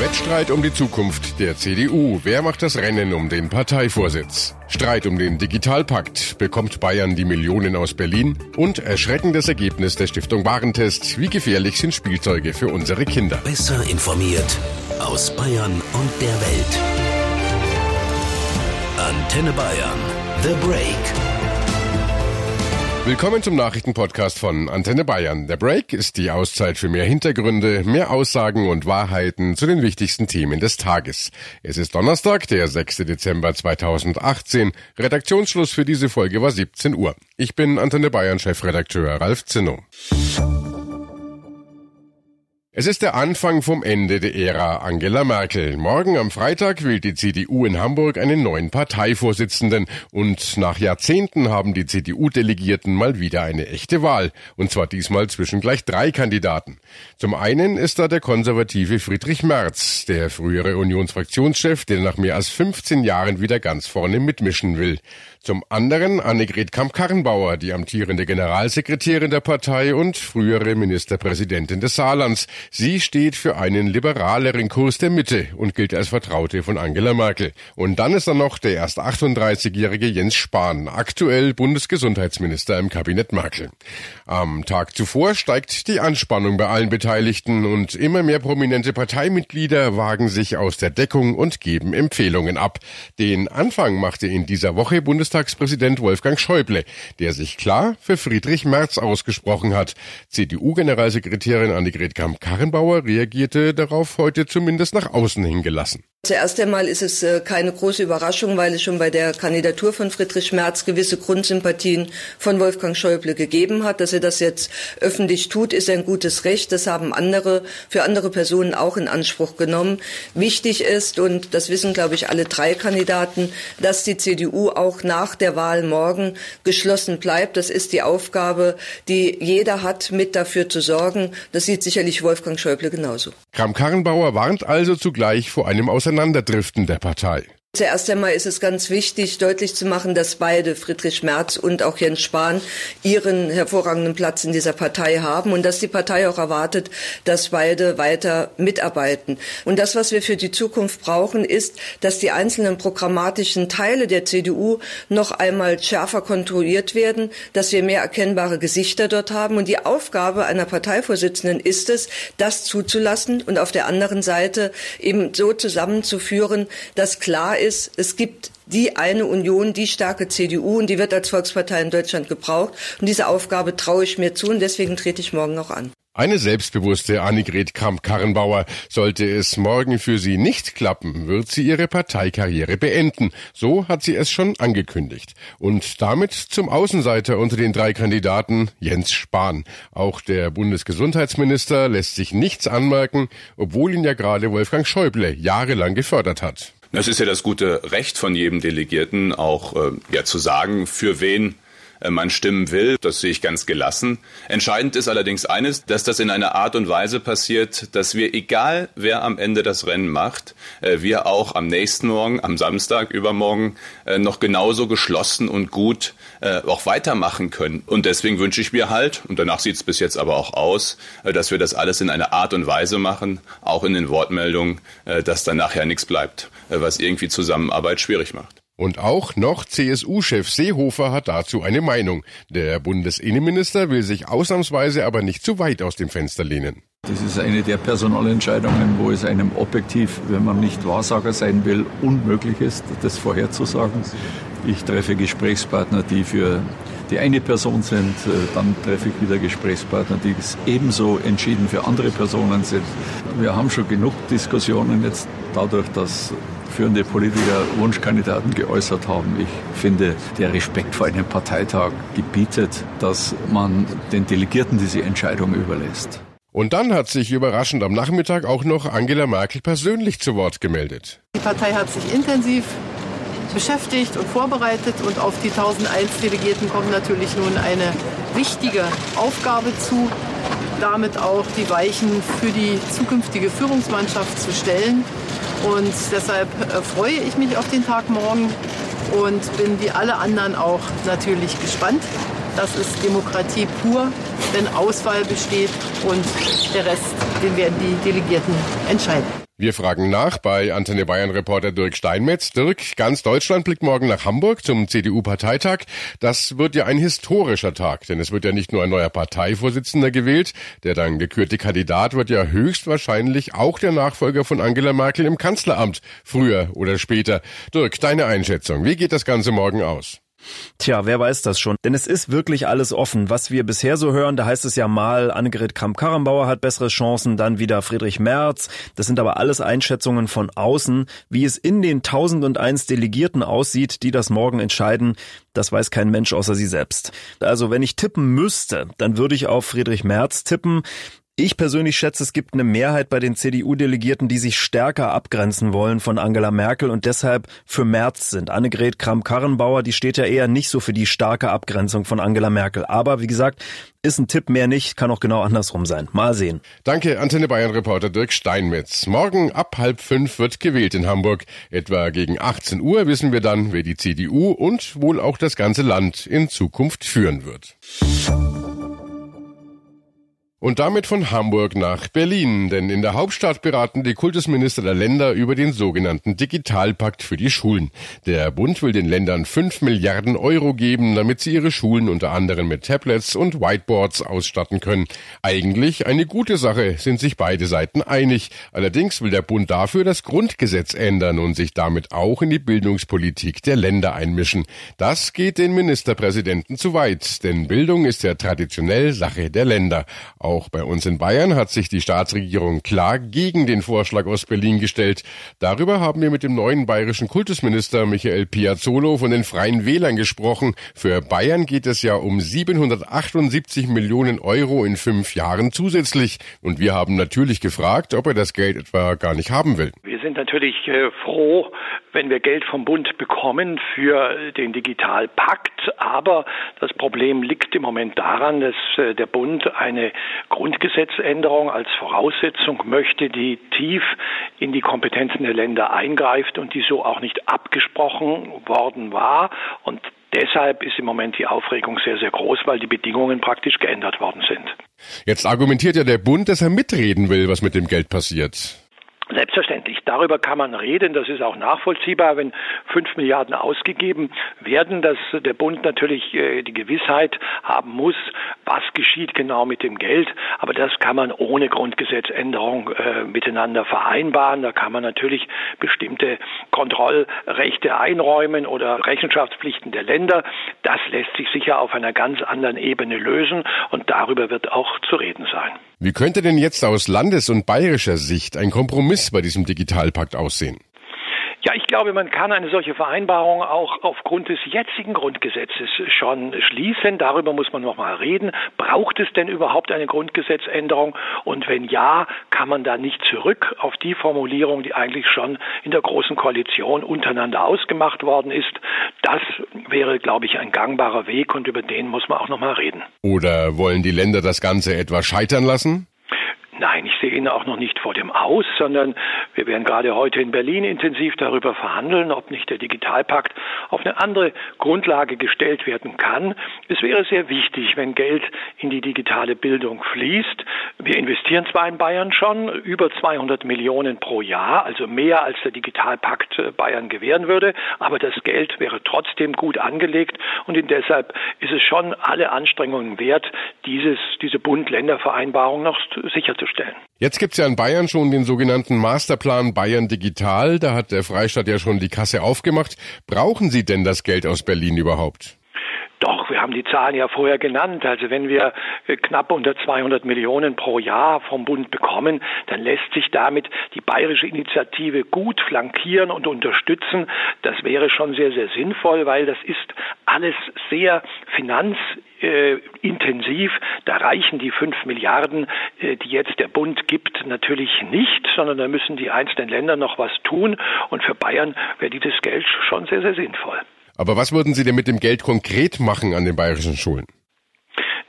Wettstreit um die Zukunft der CDU. Wer macht das Rennen um den Parteivorsitz? Streit um den Digitalpakt. Bekommt Bayern die Millionen aus Berlin? Und erschreckendes Ergebnis der Stiftung Warentest. Wie gefährlich sind Spielzeuge für unsere Kinder? Besser informiert aus Bayern und der Welt. Antenne Bayern. The Break. Willkommen zum Nachrichtenpodcast von Antenne Bayern. Der Break ist die Auszeit für mehr Hintergründe, mehr Aussagen und Wahrheiten zu den wichtigsten Themen des Tages. Es ist Donnerstag, der 6. Dezember 2018. Redaktionsschluss für diese Folge war 17 Uhr. Ich bin Antenne Bayern Chefredakteur Ralf Zinno. Es ist der Anfang vom Ende der Ära Angela Merkel. Morgen am Freitag wählt die CDU in Hamburg einen neuen Parteivorsitzenden und nach Jahrzehnten haben die CDU-Delegierten mal wieder eine echte Wahl. Und zwar diesmal zwischen gleich drei Kandidaten. Zum einen ist da der konservative Friedrich Merz, der frühere Unionsfraktionschef, der nach mehr als 15 Jahren wieder ganz vorne mitmischen will. Zum anderen Annegret Kamp-Karrenbauer, die amtierende Generalsekretärin der Partei und frühere Ministerpräsidentin des Saarlands. Sie steht für einen liberaleren Kurs der Mitte und gilt als Vertraute von Angela Merkel. Und dann ist da noch der erst 38-jährige Jens Spahn, aktuell Bundesgesundheitsminister im Kabinett Merkel. Am Tag zuvor steigt die Anspannung bei allen Beteiligten und immer mehr prominente Parteimitglieder wagen sich aus der Deckung und geben Empfehlungen ab. Den Anfang machte in dieser Woche Bundes Bundestagspräsident Wolfgang Schäuble, der sich klar für Friedrich Merz ausgesprochen hat. CDU-Generalsekretärin Annegret Kamp-Karrenbauer reagierte darauf heute zumindest nach außen hingelassen. Zuerst einmal ist es äh, keine große Überraschung, weil es schon bei der Kandidatur von Friedrich Merz gewisse Grundsympathien von Wolfgang Schäuble gegeben hat. Dass er das jetzt öffentlich tut, ist ein gutes Recht. Das haben andere für andere Personen auch in Anspruch genommen. Wichtig ist, und das wissen, glaube ich, alle drei Kandidaten, dass die CDU auch nach der Wahl morgen geschlossen bleibt. Das ist die Aufgabe, die jeder hat, mit dafür zu sorgen. Das sieht sicherlich Wolfgang Schäuble genauso. Kram-Karrenbauer warnt also zugleich vor einem Aus Auseinanderdriften der Partei. Zuerst einmal ist es ganz wichtig, deutlich zu machen, dass beide, Friedrich Merz und auch Jens Spahn, ihren hervorragenden Platz in dieser Partei haben und dass die Partei auch erwartet, dass beide weiter mitarbeiten. Und das, was wir für die Zukunft brauchen, ist, dass die einzelnen programmatischen Teile der CDU noch einmal schärfer kontrolliert werden, dass wir mehr erkennbare Gesichter dort haben. Und die Aufgabe einer Parteivorsitzenden ist es, das zuzulassen und auf der anderen Seite eben so zusammenzuführen, dass klar ist, es gibt die eine Union, die starke CDU und die wird als Volkspartei in Deutschland gebraucht. Und diese Aufgabe traue ich mir zu und deswegen trete ich morgen noch an. Eine selbstbewusste Annegret Kramp-Karrenbauer. Sollte es morgen für sie nicht klappen, wird sie ihre Parteikarriere beenden. So hat sie es schon angekündigt. Und damit zum Außenseiter unter den drei Kandidaten Jens Spahn. Auch der Bundesgesundheitsminister lässt sich nichts anmerken, obwohl ihn ja gerade Wolfgang Schäuble jahrelang gefördert hat. Es ist ja das gute Recht von jedem Delegierten, auch äh, ja zu sagen, für wen äh, man stimmen will. Das sehe ich ganz gelassen. Entscheidend ist allerdings eines, dass das in einer Art und Weise passiert, dass wir, egal wer am Ende das Rennen macht, äh, wir auch am nächsten Morgen, am Samstag, übermorgen äh, noch genauso geschlossen und gut auch weitermachen können. Und deswegen wünsche ich mir halt, und danach sieht es bis jetzt aber auch aus, dass wir das alles in einer Art und Weise machen, auch in den Wortmeldungen, dass dann nachher nichts bleibt, was irgendwie Zusammenarbeit schwierig macht. Und auch noch CSU-Chef Seehofer hat dazu eine Meinung. Der Bundesinnenminister will sich ausnahmsweise aber nicht zu weit aus dem Fenster lehnen. Das ist eine der Personalentscheidungen, wo es einem objektiv, wenn man nicht Wahrsager sein will, unmöglich ist, das vorherzusagen. Ich treffe Gesprächspartner, die für die eine Person sind, äh, dann treffe ich wieder Gesprächspartner, die ebenso entschieden für andere Personen sind. Wir haben schon genug Diskussionen jetzt dadurch, dass führende Politiker Wunschkandidaten geäußert haben. Ich finde, der Respekt vor einem Parteitag gebietet, dass man den Delegierten diese Entscheidung überlässt. Und dann hat sich überraschend am Nachmittag auch noch Angela Merkel persönlich zu Wort gemeldet. Die Partei hat sich intensiv beschäftigt und vorbereitet und auf die 1001 Delegierten kommt natürlich nun eine wichtige Aufgabe zu, damit auch die Weichen für die zukünftige Führungsmannschaft zu stellen. Und deshalb äh, freue ich mich auf den Tag morgen und bin wie alle anderen auch natürlich gespannt. Das ist Demokratie pur, wenn Auswahl besteht und der Rest, den werden die Delegierten entscheiden. Wir fragen nach bei Antenne Bayern Reporter Dirk Steinmetz. Dirk, ganz Deutschland blickt morgen nach Hamburg zum CDU-Parteitag. Das wird ja ein historischer Tag, denn es wird ja nicht nur ein neuer Parteivorsitzender gewählt. Der dann gekürte Kandidat wird ja höchstwahrscheinlich auch der Nachfolger von Angela Merkel im Kanzleramt, früher oder später. Dirk, deine Einschätzung. Wie geht das Ganze morgen aus? Tja, wer weiß das schon? Denn es ist wirklich alles offen. Was wir bisher so hören, da heißt es ja mal, Annegret Kramp-Karrenbauer hat bessere Chancen, dann wieder Friedrich Merz. Das sind aber alles Einschätzungen von außen. Wie es in den 1001 Delegierten aussieht, die das morgen entscheiden, das weiß kein Mensch außer sie selbst. Also wenn ich tippen müsste, dann würde ich auf Friedrich Merz tippen. Ich persönlich schätze, es gibt eine Mehrheit bei den CDU-Delegierten, die sich stärker abgrenzen wollen von Angela Merkel und deshalb für Merz sind. Annegret Kramp-Karrenbauer, die steht ja eher nicht so für die starke Abgrenzung von Angela Merkel. Aber wie gesagt, ist ein Tipp mehr nicht, kann auch genau andersrum sein. Mal sehen. Danke, Antenne Bayern-Reporter Dirk Steinmetz. Morgen ab halb fünf wird gewählt in Hamburg. Etwa gegen 18 Uhr wissen wir dann, wer die CDU und wohl auch das ganze Land in Zukunft führen wird. Und damit von Hamburg nach Berlin, denn in der Hauptstadt beraten die Kultusminister der Länder über den sogenannten Digitalpakt für die Schulen. Der Bund will den Ländern fünf Milliarden Euro geben, damit sie ihre Schulen unter anderem mit Tablets und Whiteboards ausstatten können. Eigentlich eine gute Sache, sind sich beide Seiten einig. Allerdings will der Bund dafür das Grundgesetz ändern und sich damit auch in die Bildungspolitik der Länder einmischen. Das geht den Ministerpräsidenten zu weit, denn Bildung ist ja traditionell Sache der Länder. Bei uns in Bayern hat sich die Staatsregierung klar gegen den Vorschlag aus Berlin gestellt. Darüber haben wir mit dem neuen bayerischen Kultusminister Michael Piazzolo von den Freien Wählern gesprochen. Für Bayern geht es ja um 778 Millionen Euro in fünf Jahren zusätzlich. Und wir haben natürlich gefragt, ob er das Geld etwa gar nicht haben will. Wir sind natürlich äh, froh, wenn wir Geld vom Bund bekommen für den Digitalpakt. Aber das Problem liegt im Moment daran, dass äh, der Bund eine Grundgesetzänderung als Voraussetzung möchte, die tief in die Kompetenzen der Länder eingreift und die so auch nicht abgesprochen worden war. Und deshalb ist im Moment die Aufregung sehr, sehr groß, weil die Bedingungen praktisch geändert worden sind. Jetzt argumentiert ja der Bund, dass er mitreden will, was mit dem Geld passiert. Selbstverständlich. Darüber kann man reden. Das ist auch nachvollziehbar, wenn fünf Milliarden ausgegeben werden, dass der Bund natürlich äh, die Gewissheit haben muss, was geschieht genau mit dem Geld. Aber das kann man ohne Grundgesetzänderung äh, miteinander vereinbaren. Da kann man natürlich bestimmte Kontrollrechte einräumen oder Rechenschaftspflichten der Länder. Das lässt sich sicher auf einer ganz anderen Ebene lösen und darüber wird auch zu reden sein. Wie könnte denn jetzt aus landes- und bayerischer Sicht ein Kompromiss bei diesem Digitalpakt aussehen? Ja, ich glaube, man kann eine solche Vereinbarung auch aufgrund des jetzigen Grundgesetzes schon schließen. Darüber muss man noch mal reden. Braucht es denn überhaupt eine Grundgesetzänderung? Und wenn ja, kann man da nicht zurück auf die Formulierung, die eigentlich schon in der großen Koalition untereinander ausgemacht worden ist? Das wäre, glaube ich, ein gangbarer Weg und über den muss man auch noch mal reden. Oder wollen die Länder das Ganze etwa scheitern lassen? Nein, ich sehe ihn auch noch nicht vor dem Aus, sondern wir werden gerade heute in Berlin intensiv darüber verhandeln, ob nicht der Digitalpakt auf eine andere Grundlage gestellt werden kann. Es wäre sehr wichtig, wenn Geld in die digitale Bildung fließt. Wir investieren zwar in Bayern schon über 200 Millionen pro Jahr, also mehr als der Digitalpakt äh, Bayern gewähren würde, aber das Geld wäre trotzdem gut angelegt und deshalb ist es schon alle Anstrengungen wert, dieses, diese Bund-Länder-Vereinbarung noch sicherzustellen stellen. Jetzt gibt's ja in Bayern schon den sogenannten Masterplan Bayern Digital. Da hat der Freistaat ja schon die Kasse aufgemacht. Brauchen Sie denn das Geld aus Berlin überhaupt? Wir haben die Zahlen ja vorher genannt. Also wenn wir äh, knapp unter 200 Millionen pro Jahr vom Bund bekommen, dann lässt sich damit die bayerische Initiative gut flankieren und unterstützen. Das wäre schon sehr, sehr sinnvoll, weil das ist alles sehr finanzintensiv. Da reichen die fünf Milliarden, äh, die jetzt der Bund gibt, natürlich nicht, sondern da müssen die einzelnen Länder noch was tun. Und für Bayern wäre dieses Geld schon sehr, sehr sinnvoll. Aber was würden Sie denn mit dem Geld konkret machen an den bayerischen Schulen?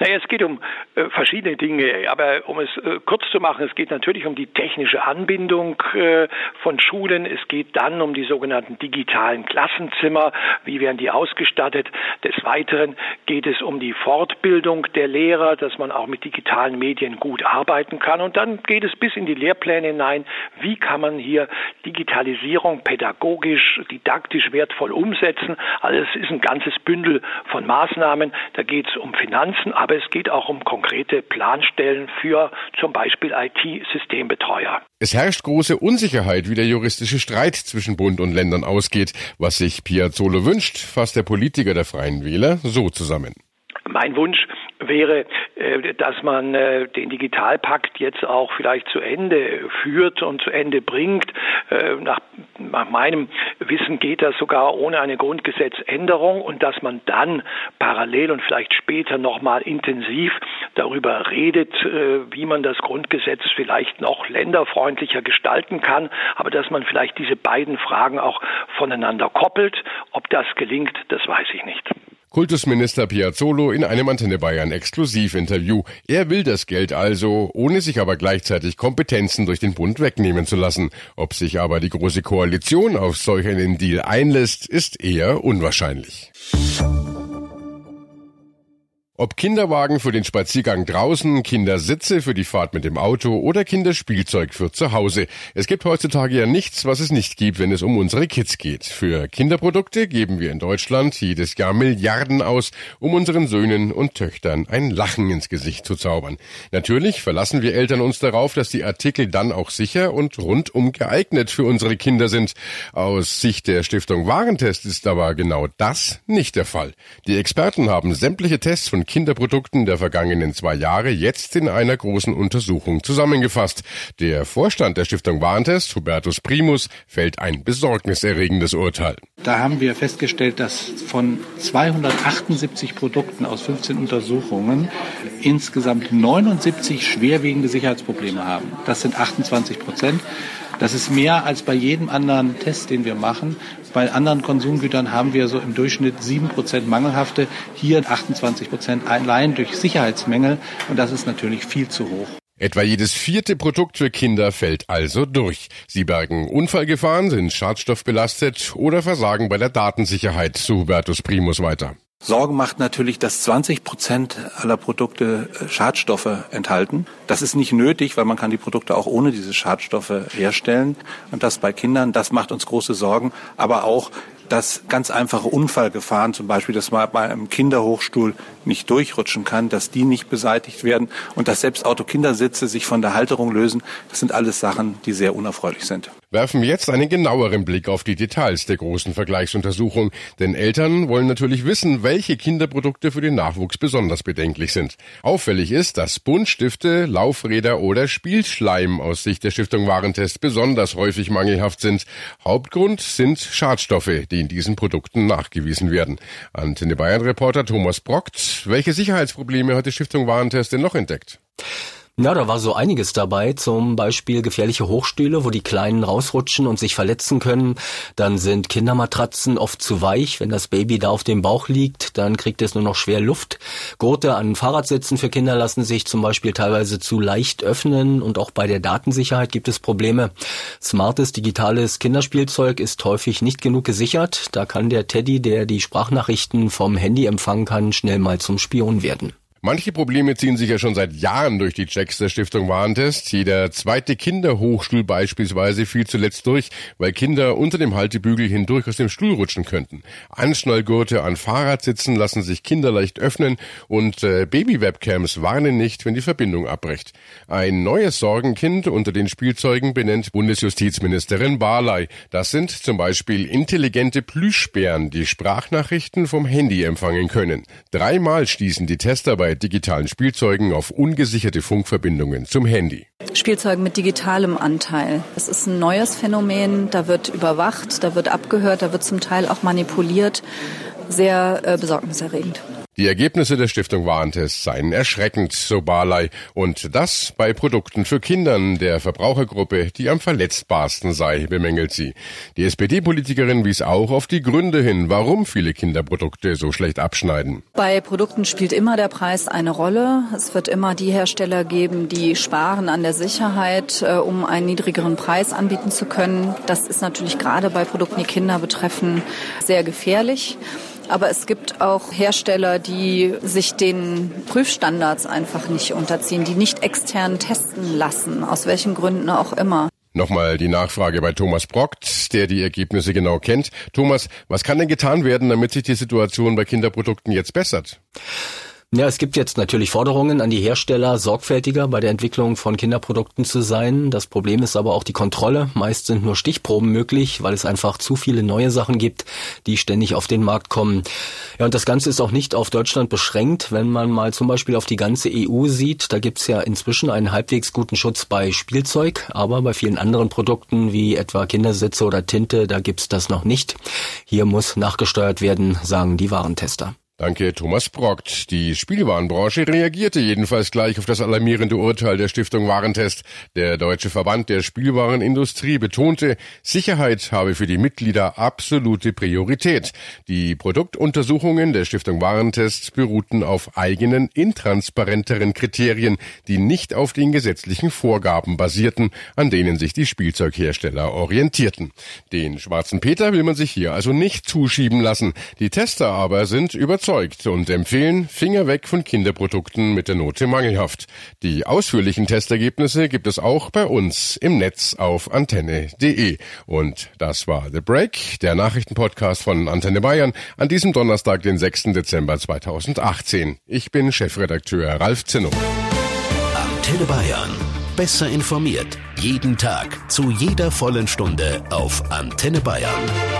Naja, es geht um äh, verschiedene Dinge, aber um es äh, kurz zu machen, es geht natürlich um die technische Anbindung äh, von Schulen. Es geht dann um die sogenannten digitalen Klassenzimmer. Wie werden die ausgestattet? Des Weiteren geht es um die Fortbildung der Lehrer, dass man auch mit digitalen Medien gut arbeiten kann. Und dann geht es bis in die Lehrpläne hinein. Wie kann man hier Digitalisierung pädagogisch, didaktisch wertvoll umsetzen? Also es ist ein ganzes Bündel von Maßnahmen. Da geht es um Finanzen, aber es geht auch um konkrete Planstellen für zum Beispiel IT-Systembetreuer. Es herrscht große Unsicherheit, wie der juristische Streit zwischen Bund und Ländern ausgeht. Was sich Piazzolo wünscht, fasst der Politiker der Freien Wähler so zusammen. Mein Wunsch wäre, äh, dass man äh, den Digitalpakt jetzt auch vielleicht zu Ende führt und zu Ende bringt. Äh, nach, nach meinem Wissen geht das sogar ohne eine Grundgesetzänderung und dass man dann parallel und vielleicht später nochmal intensiv darüber redet, wie man das Grundgesetz vielleicht noch länderfreundlicher gestalten kann, aber dass man vielleicht diese beiden Fragen auch voneinander koppelt. Ob das gelingt, das weiß ich nicht. Kultusminister Piazzolo in einem Antenne Bayern Exklusivinterview. Er will das Geld also, ohne sich aber gleichzeitig Kompetenzen durch den Bund wegnehmen zu lassen. Ob sich aber die Große Koalition auf solch einen Deal einlässt, ist eher unwahrscheinlich. Ob Kinderwagen für den Spaziergang draußen, Kindersitze für die Fahrt mit dem Auto oder Kinderspielzeug für zu Hause. Es gibt heutzutage ja nichts, was es nicht gibt, wenn es um unsere Kids geht. Für Kinderprodukte geben wir in Deutschland jedes Jahr Milliarden aus, um unseren Söhnen und Töchtern ein Lachen ins Gesicht zu zaubern. Natürlich verlassen wir Eltern uns darauf, dass die Artikel dann auch sicher und rundum geeignet für unsere Kinder sind. Aus Sicht der Stiftung Warentest ist aber genau das nicht der Fall. Die Experten haben sämtliche Tests von Kinderprodukten der vergangenen zwei Jahre jetzt in einer großen Untersuchung zusammengefasst. Der Vorstand der Stiftung Warentest, Hubertus Primus, fällt ein besorgniserregendes Urteil. Da haben wir festgestellt, dass von 278 Produkten aus 15 Untersuchungen insgesamt 79 schwerwiegende Sicherheitsprobleme haben. Das sind 28 Prozent. Das ist mehr als bei jedem anderen Test, den wir machen. Bei anderen Konsumgütern haben wir so im Durchschnitt sieben Prozent mangelhafte, hier 28 Prozent allein durch Sicherheitsmängel. Und das ist natürlich viel zu hoch. Etwa jedes vierte Produkt für Kinder fällt also durch. Sie bergen Unfallgefahren, sind schadstoffbelastet oder versagen bei der Datensicherheit, so Hubertus Primus weiter. Sorgen macht natürlich, dass 20 Prozent aller Produkte äh, Schadstoffe enthalten. Das ist nicht nötig, weil man kann die Produkte auch ohne diese Schadstoffe herstellen. Und das bei Kindern, das macht uns große Sorgen. Aber auch, dass ganz einfache Unfallgefahren, zum Beispiel, dass man bei einem Kinderhochstuhl nicht durchrutschen kann, dass die nicht beseitigt werden und dass selbst Autokindersitze sich von der Halterung lösen. Das sind alles Sachen, die sehr unerfreulich sind werfen jetzt einen genaueren Blick auf die Details der großen Vergleichsuntersuchung, denn Eltern wollen natürlich wissen, welche Kinderprodukte für den Nachwuchs besonders bedenklich sind. Auffällig ist, dass Buntstifte, Laufräder oder Spielschleim aus Sicht der Stiftung Warentest besonders häufig mangelhaft sind. Hauptgrund sind Schadstoffe, die in diesen Produkten nachgewiesen werden. Antenne Bayern Reporter Thomas Brockt, welche Sicherheitsprobleme hat die Stiftung Warentest denn noch entdeckt? Ja, da war so einiges dabei, zum Beispiel gefährliche Hochstühle, wo die Kleinen rausrutschen und sich verletzen können. Dann sind Kindermatratzen oft zu weich. Wenn das Baby da auf dem Bauch liegt, dann kriegt es nur noch schwer Luft. Gurte an Fahrradsitzen für Kinder lassen sich zum Beispiel teilweise zu leicht öffnen und auch bei der Datensicherheit gibt es Probleme. Smartes digitales Kinderspielzeug ist häufig nicht genug gesichert. Da kann der Teddy, der die Sprachnachrichten vom Handy empfangen kann, schnell mal zum Spion werden. Manche Probleme ziehen sich ja schon seit Jahren durch die Checks der Stiftung Warentest. Jeder zweite Kinderhochstuhl beispielsweise fiel zuletzt durch, weil Kinder unter dem Haltebügel hindurch aus dem Stuhl rutschen könnten. Anschnallgurte an Fahrradsitzen lassen sich kinderleicht öffnen und äh, Baby-Webcams warnen nicht, wenn die Verbindung abbricht. Ein neues Sorgenkind unter den Spielzeugen benennt Bundesjustizministerin Barley. Das sind zum Beispiel intelligente Plüschbären, die Sprachnachrichten vom Handy empfangen können. Dreimal stießen die Tester bei digitalen Spielzeugen auf ungesicherte Funkverbindungen zum Handy. Spielzeugen mit digitalem Anteil. Das ist ein neues Phänomen. Da wird überwacht, da wird abgehört, da wird zum Teil auch manipuliert. Sehr äh, besorgniserregend. Die Ergebnisse der Stiftung Warentest seien erschreckend, so Barley. Und das bei Produkten für Kindern der Verbrauchergruppe, die am verletzbarsten sei, bemängelt sie. Die SPD-Politikerin wies auch auf die Gründe hin, warum viele Kinderprodukte so schlecht abschneiden. Bei Produkten spielt immer der Preis eine Rolle. Es wird immer die Hersteller geben, die sparen an der Sicherheit, äh, um einen niedrigeren Preis anbieten zu können. Das ist natürlich gerade bei Produkten, die Kinder betreffen, sehr gefährlich. Aber es gibt auch Hersteller, die sich den Prüfstandards einfach nicht unterziehen, die nicht extern testen lassen, aus welchen Gründen auch immer. Nochmal die Nachfrage bei Thomas Brockt, der die Ergebnisse genau kennt. Thomas, was kann denn getan werden, damit sich die Situation bei Kinderprodukten jetzt bessert? Ja, es gibt jetzt natürlich Forderungen an die Hersteller, sorgfältiger bei der Entwicklung von Kinderprodukten zu sein. Das Problem ist aber auch die Kontrolle. Meist sind nur Stichproben möglich, weil es einfach zu viele neue Sachen gibt, die ständig auf den Markt kommen. Ja, und das Ganze ist auch nicht auf Deutschland beschränkt. Wenn man mal zum Beispiel auf die ganze EU sieht, da gibt's ja inzwischen einen halbwegs guten Schutz bei Spielzeug, aber bei vielen anderen Produkten wie etwa Kindersitze oder Tinte, da gibt's das noch nicht. Hier muss nachgesteuert werden, sagen die Warentester. Danke, Thomas Brockt. Die Spielwarenbranche reagierte jedenfalls gleich auf das alarmierende Urteil der Stiftung Warentest. Der Deutsche Verband der Spielwarenindustrie betonte, Sicherheit habe für die Mitglieder absolute Priorität. Die Produktuntersuchungen der Stiftung Warentest beruhten auf eigenen, intransparenteren Kriterien, die nicht auf den gesetzlichen Vorgaben basierten, an denen sich die Spielzeughersteller orientierten. Den schwarzen Peter will man sich hier also nicht zuschieben lassen. Die Tester aber sind überzeugt überzeugt und empfehlen Finger weg von Kinderprodukten mit der Note mangelhaft. Die ausführlichen Testergebnisse gibt es auch bei uns im Netz auf antenne.de. Und das war The Break, der Nachrichtenpodcast von Antenne Bayern an diesem Donnerstag, den 6. Dezember 2018. Ich bin Chefredakteur Ralf Zinno. Antenne Bayern. Besser informiert. Jeden Tag. Zu jeder vollen Stunde auf Antenne Bayern.